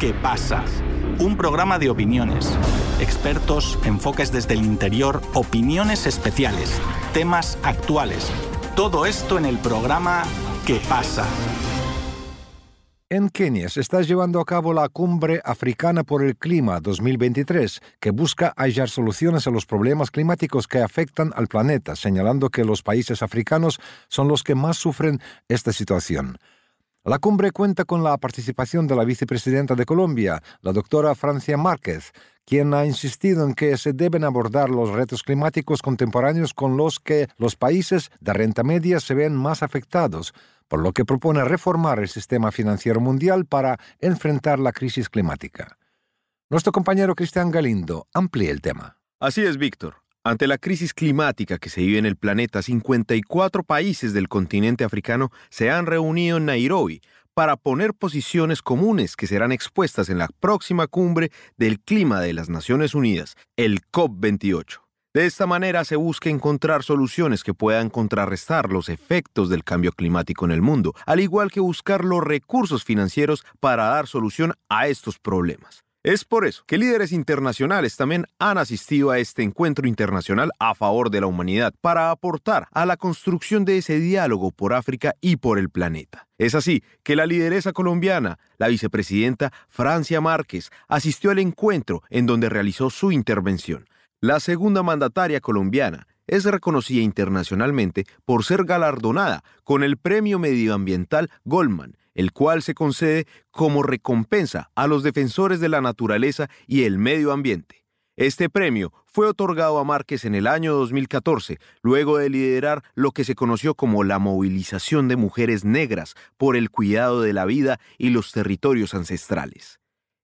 ¿Qué pasa? Un programa de opiniones, expertos, enfoques desde el interior, opiniones especiales, temas actuales. Todo esto en el programa ¿Qué pasa? En Kenia se está llevando a cabo la Cumbre Africana por el Clima 2023, que busca hallar soluciones a los problemas climáticos que afectan al planeta, señalando que los países africanos son los que más sufren esta situación. La cumbre cuenta con la participación de la vicepresidenta de Colombia, la doctora Francia Márquez, quien ha insistido en que se deben abordar los retos climáticos contemporáneos con los que los países de renta media se ven más afectados, por lo que propone reformar el sistema financiero mundial para enfrentar la crisis climática. Nuestro compañero Cristian Galindo amplía el tema. Así es, Víctor. Ante la crisis climática que se vive en el planeta, 54 países del continente africano se han reunido en Nairobi para poner posiciones comunes que serán expuestas en la próxima cumbre del clima de las Naciones Unidas, el COP28. De esta manera se busca encontrar soluciones que puedan contrarrestar los efectos del cambio climático en el mundo, al igual que buscar los recursos financieros para dar solución a estos problemas. Es por eso que líderes internacionales también han asistido a este encuentro internacional a favor de la humanidad para aportar a la construcción de ese diálogo por África y por el planeta. Es así que la lideresa colombiana, la vicepresidenta Francia Márquez, asistió al encuentro en donde realizó su intervención. La segunda mandataria colombiana es reconocida internacionalmente por ser galardonada con el Premio Medioambiental Goldman el cual se concede como recompensa a los defensores de la naturaleza y el medio ambiente. Este premio fue otorgado a Márquez en el año 2014, luego de liderar lo que se conoció como la movilización de mujeres negras por el cuidado de la vida y los territorios ancestrales.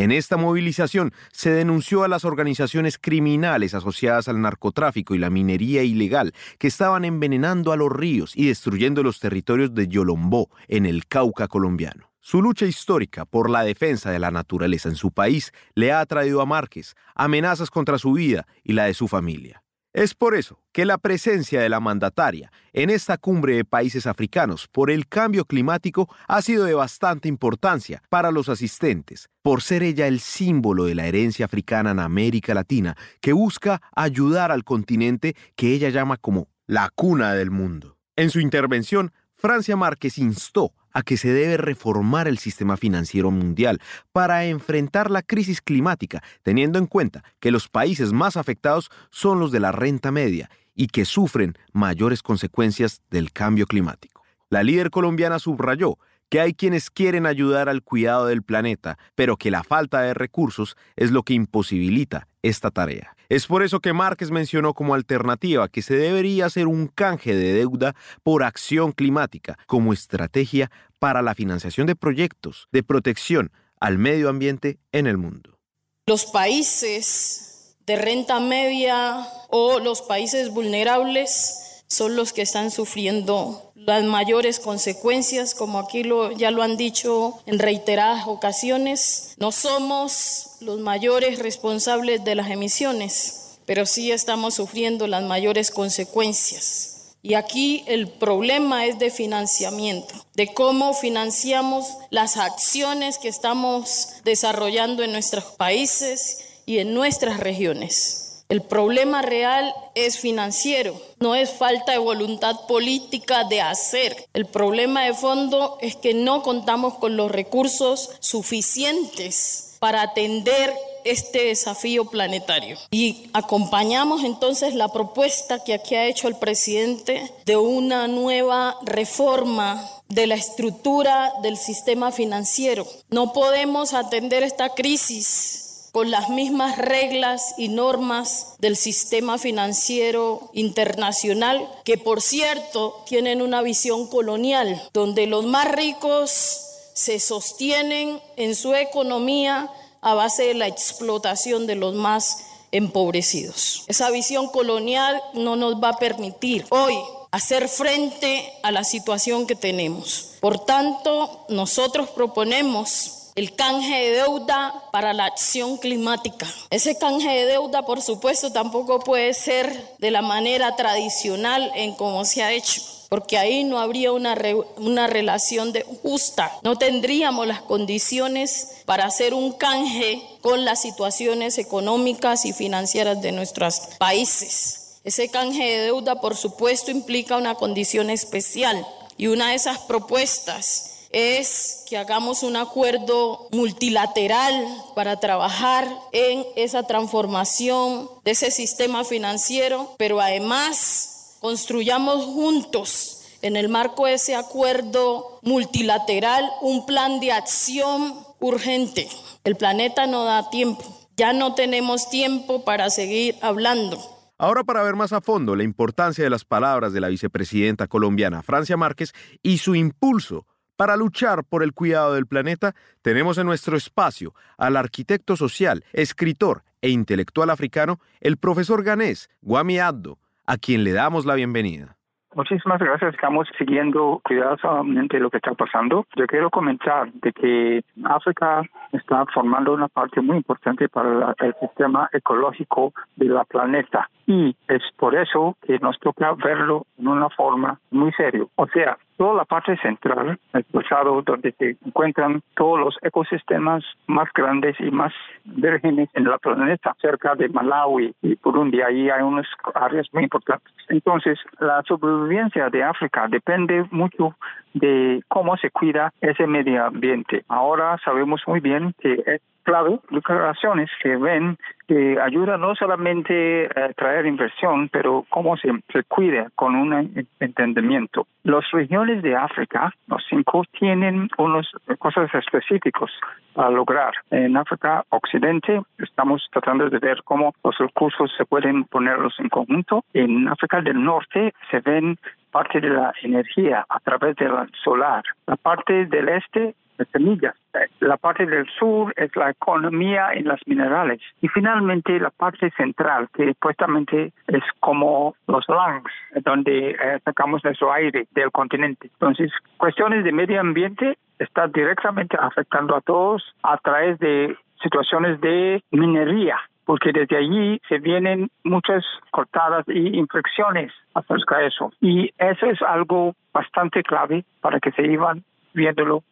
En esta movilización se denunció a las organizaciones criminales asociadas al narcotráfico y la minería ilegal que estaban envenenando a los ríos y destruyendo los territorios de Yolombó en el Cauca colombiano. Su lucha histórica por la defensa de la naturaleza en su país le ha traído a Márquez amenazas contra su vida y la de su familia. Es por eso que la presencia de la mandataria en esta cumbre de países africanos por el cambio climático ha sido de bastante importancia para los asistentes, por ser ella el símbolo de la herencia africana en América Latina que busca ayudar al continente que ella llama como la cuna del mundo. En su intervención, Francia Márquez instó a que se debe reformar el sistema financiero mundial para enfrentar la crisis climática, teniendo en cuenta que los países más afectados son los de la renta media y que sufren mayores consecuencias del cambio climático. La líder colombiana subrayó que hay quienes quieren ayudar al cuidado del planeta, pero que la falta de recursos es lo que imposibilita esta tarea. Es por eso que Márquez mencionó como alternativa que se debería hacer un canje de deuda por acción climática como estrategia para la financiación de proyectos de protección al medio ambiente en el mundo. Los países de renta media o los países vulnerables son los que están sufriendo las mayores consecuencias, como aquí lo, ya lo han dicho en reiteradas ocasiones. No somos los mayores responsables de las emisiones, pero sí estamos sufriendo las mayores consecuencias. Y aquí el problema es de financiamiento, de cómo financiamos las acciones que estamos desarrollando en nuestros países y en nuestras regiones. El problema real es financiero, no es falta de voluntad política de hacer. El problema de fondo es que no contamos con los recursos suficientes para atender este desafío planetario. Y acompañamos entonces la propuesta que aquí ha hecho el presidente de una nueva reforma de la estructura del sistema financiero. No podemos atender esta crisis con las mismas reglas y normas del sistema financiero internacional, que por cierto tienen una visión colonial, donde los más ricos se sostienen en su economía a base de la explotación de los más empobrecidos. Esa visión colonial no nos va a permitir hoy hacer frente a la situación que tenemos. Por tanto, nosotros proponemos el canje de deuda para la acción climática. Ese canje de deuda, por supuesto, tampoco puede ser de la manera tradicional en cómo se ha hecho porque ahí no habría una, una relación de justa, no tendríamos las condiciones para hacer un canje con las situaciones económicas y financieras de nuestros países. Ese canje de deuda, por supuesto, implica una condición especial y una de esas propuestas es que hagamos un acuerdo multilateral para trabajar en esa transformación de ese sistema financiero, pero además construyamos juntos en el marco de ese acuerdo multilateral un plan de acción urgente. El planeta no da tiempo. Ya no tenemos tiempo para seguir hablando. Ahora para ver más a fondo la importancia de las palabras de la vicepresidenta colombiana Francia Márquez y su impulso para luchar por el cuidado del planeta, tenemos en nuestro espacio al arquitecto social, escritor e intelectual africano, el profesor ganés Guami Addo, a quien le damos la bienvenida. Muchísimas gracias. Estamos siguiendo cuidadosamente lo que está pasando. Yo quiero comentar de que África está formando una parte muy importante para el sistema ecológico del planeta y es por eso que nos toca verlo en una forma muy seria. O sea, toda la parte central, el pasado donde se encuentran todos los ecosistemas más grandes y más vírgenes en el planeta, cerca de Malawi y Burundi, ahí hay unas áreas muy importantes. Entonces, la supervivencia de África depende mucho de cómo se cuida ese medio ambiente. Ahora sabemos muy bien que es clave declaraciones que ven que ayuda no solamente a traer inversión, pero cómo se, se cuida con un entendimiento. Las regiones de África, los cinco, tienen unas cosas específicas a lograr. En África Occidente estamos tratando de ver cómo los recursos se pueden ponerlos en conjunto. En África del Norte se ven parte de la energía a través del solar. La parte del este semillas. La parte del sur es la economía en las minerales. Y finalmente la parte central, que supuestamente es como los lungs, donde eh, sacamos nuestro aire del continente. Entonces, cuestiones de medio ambiente están directamente afectando a todos a través de situaciones de minería porque desde allí se vienen muchas cortadas y infecciones acerca de eso. Y eso es algo bastante clave para que se iban viéndolo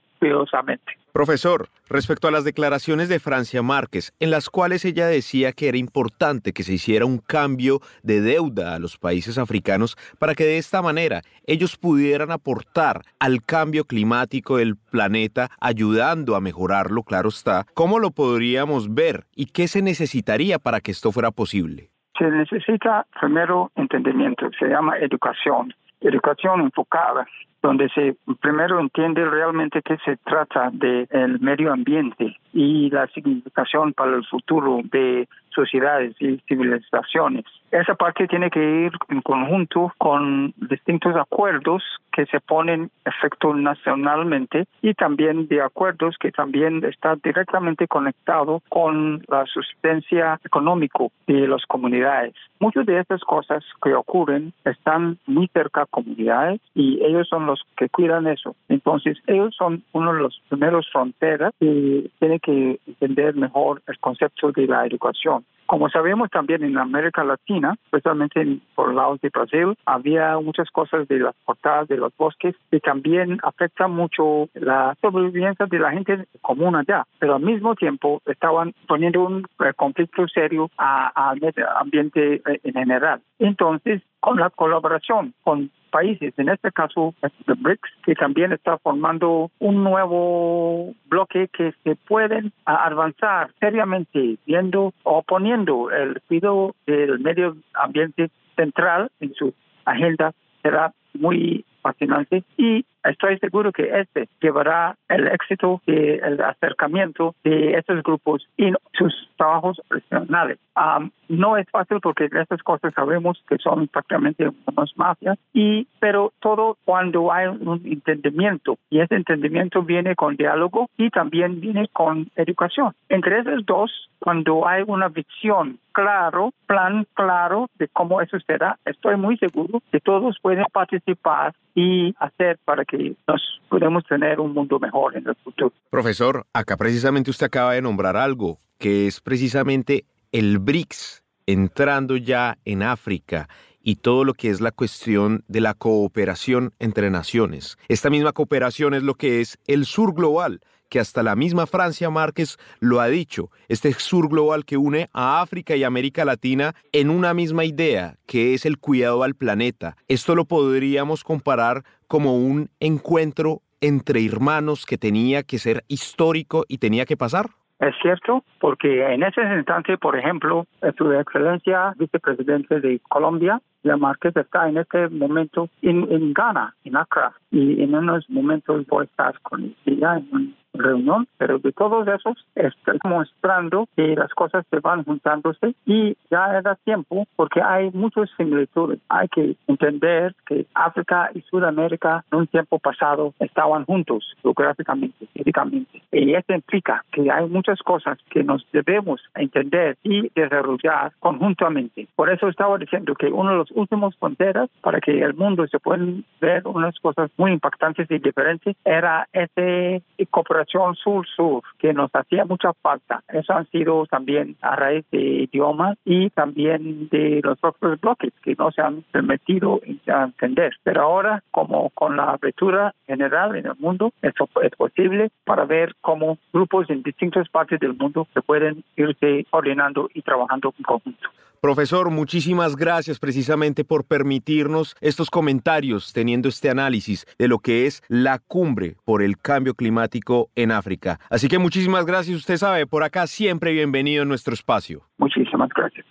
Profesor, respecto a las declaraciones de Francia Márquez, en las cuales ella decía que era importante que se hiciera un cambio de deuda a los países africanos para que de esta manera ellos pudieran aportar al cambio climático del planeta, ayudando a mejorarlo, claro está, ¿cómo lo podríamos ver y qué se necesitaría para que esto fuera posible? Se necesita primero entendimiento, se llama educación, educación enfocada donde se primero entiende realmente que se trata del medio ambiente y la significación para el futuro de sociedades y civilizaciones. Esa parte tiene que ir en conjunto con distintos acuerdos que se ponen efecto nacionalmente y también de acuerdos que también están directamente conectados con la subsistencia económica de las comunidades. Muchas de estas cosas que ocurren están muy cerca a comunidades y ellos son los que cuidan eso. Entonces, ellos son uno de los primeros fronteras que tienen que entender mejor el concepto de la educación. Como sabemos también en América Latina, especialmente en, por lados de Brasil, había muchas cosas de las portadas de los bosques que también afectan mucho la sobrevivencia de la gente común allá, pero al mismo tiempo estaban poniendo un eh, conflicto serio al medio ambiente eh, en general. Entonces, con la colaboración con países, en este caso the BRICS, que también está formando un nuevo bloque que se pueden avanzar seriamente viendo o poniendo el cuidado del medio ambiente central en su agenda. Será muy fascinante. Y estoy seguro que este llevará el éxito y el acercamiento de estos grupos y sus trabajos profesionales. no es fácil porque estas cosas sabemos que son prácticamente unas mafias, y, pero todo cuando hay un entendimiento y ese entendimiento viene con diálogo y también viene con educación. Entre esos dos, cuando hay una visión claro, plan claro de cómo eso será, estoy muy seguro que todos pueden participar y hacer para que nos podemos tener un mundo mejor en el futuro. Profesor, acá precisamente usted acaba de nombrar algo, que es precisamente el BRICS entrando ya en África y todo lo que es la cuestión de la cooperación entre naciones. Esta misma cooperación es lo que es el sur global, que hasta la misma Francia Márquez lo ha dicho, este sur global que une a África y América Latina en una misma idea, que es el cuidado al planeta. Esto lo podríamos comparar como un encuentro entre hermanos que tenía que ser histórico y tenía que pasar. Es cierto, porque en ese instante, por ejemplo, su excelencia vicepresidente de Colombia, la Márquez, está en este momento en, Ghana, en Accra, y en unos momentos voy a estar con ella reunión, pero de todos esos estoy mostrando que las cosas se van juntándose y ya era tiempo porque hay muchas similitudes. Hay que entender que África y Sudamérica en un tiempo pasado estaban juntos geográficamente, físicamente. Y eso implica que hay muchas cosas que nos debemos entender y desarrollar conjuntamente. Por eso estaba diciendo que uno de los últimos fronteras para que el mundo se puedan ver unas cosas muy impactantes y diferentes era ese cooperación sur-sur que nos hacía mucha falta. Eso han sido también a raíz de idiomas y también de los propios bloques que no se han permitido entender. Pero ahora, como con la apertura general en el mundo, eso es posible para ver cómo grupos en distintas partes del mundo se pueden irse ordenando y trabajando en conjunto. Profesor, muchísimas gracias precisamente por permitirnos estos comentarios teniendo este análisis de lo que es la cumbre por el cambio climático en África. Así que muchísimas gracias, usted sabe, por acá siempre bienvenido en nuestro espacio. Muchísimas gracias.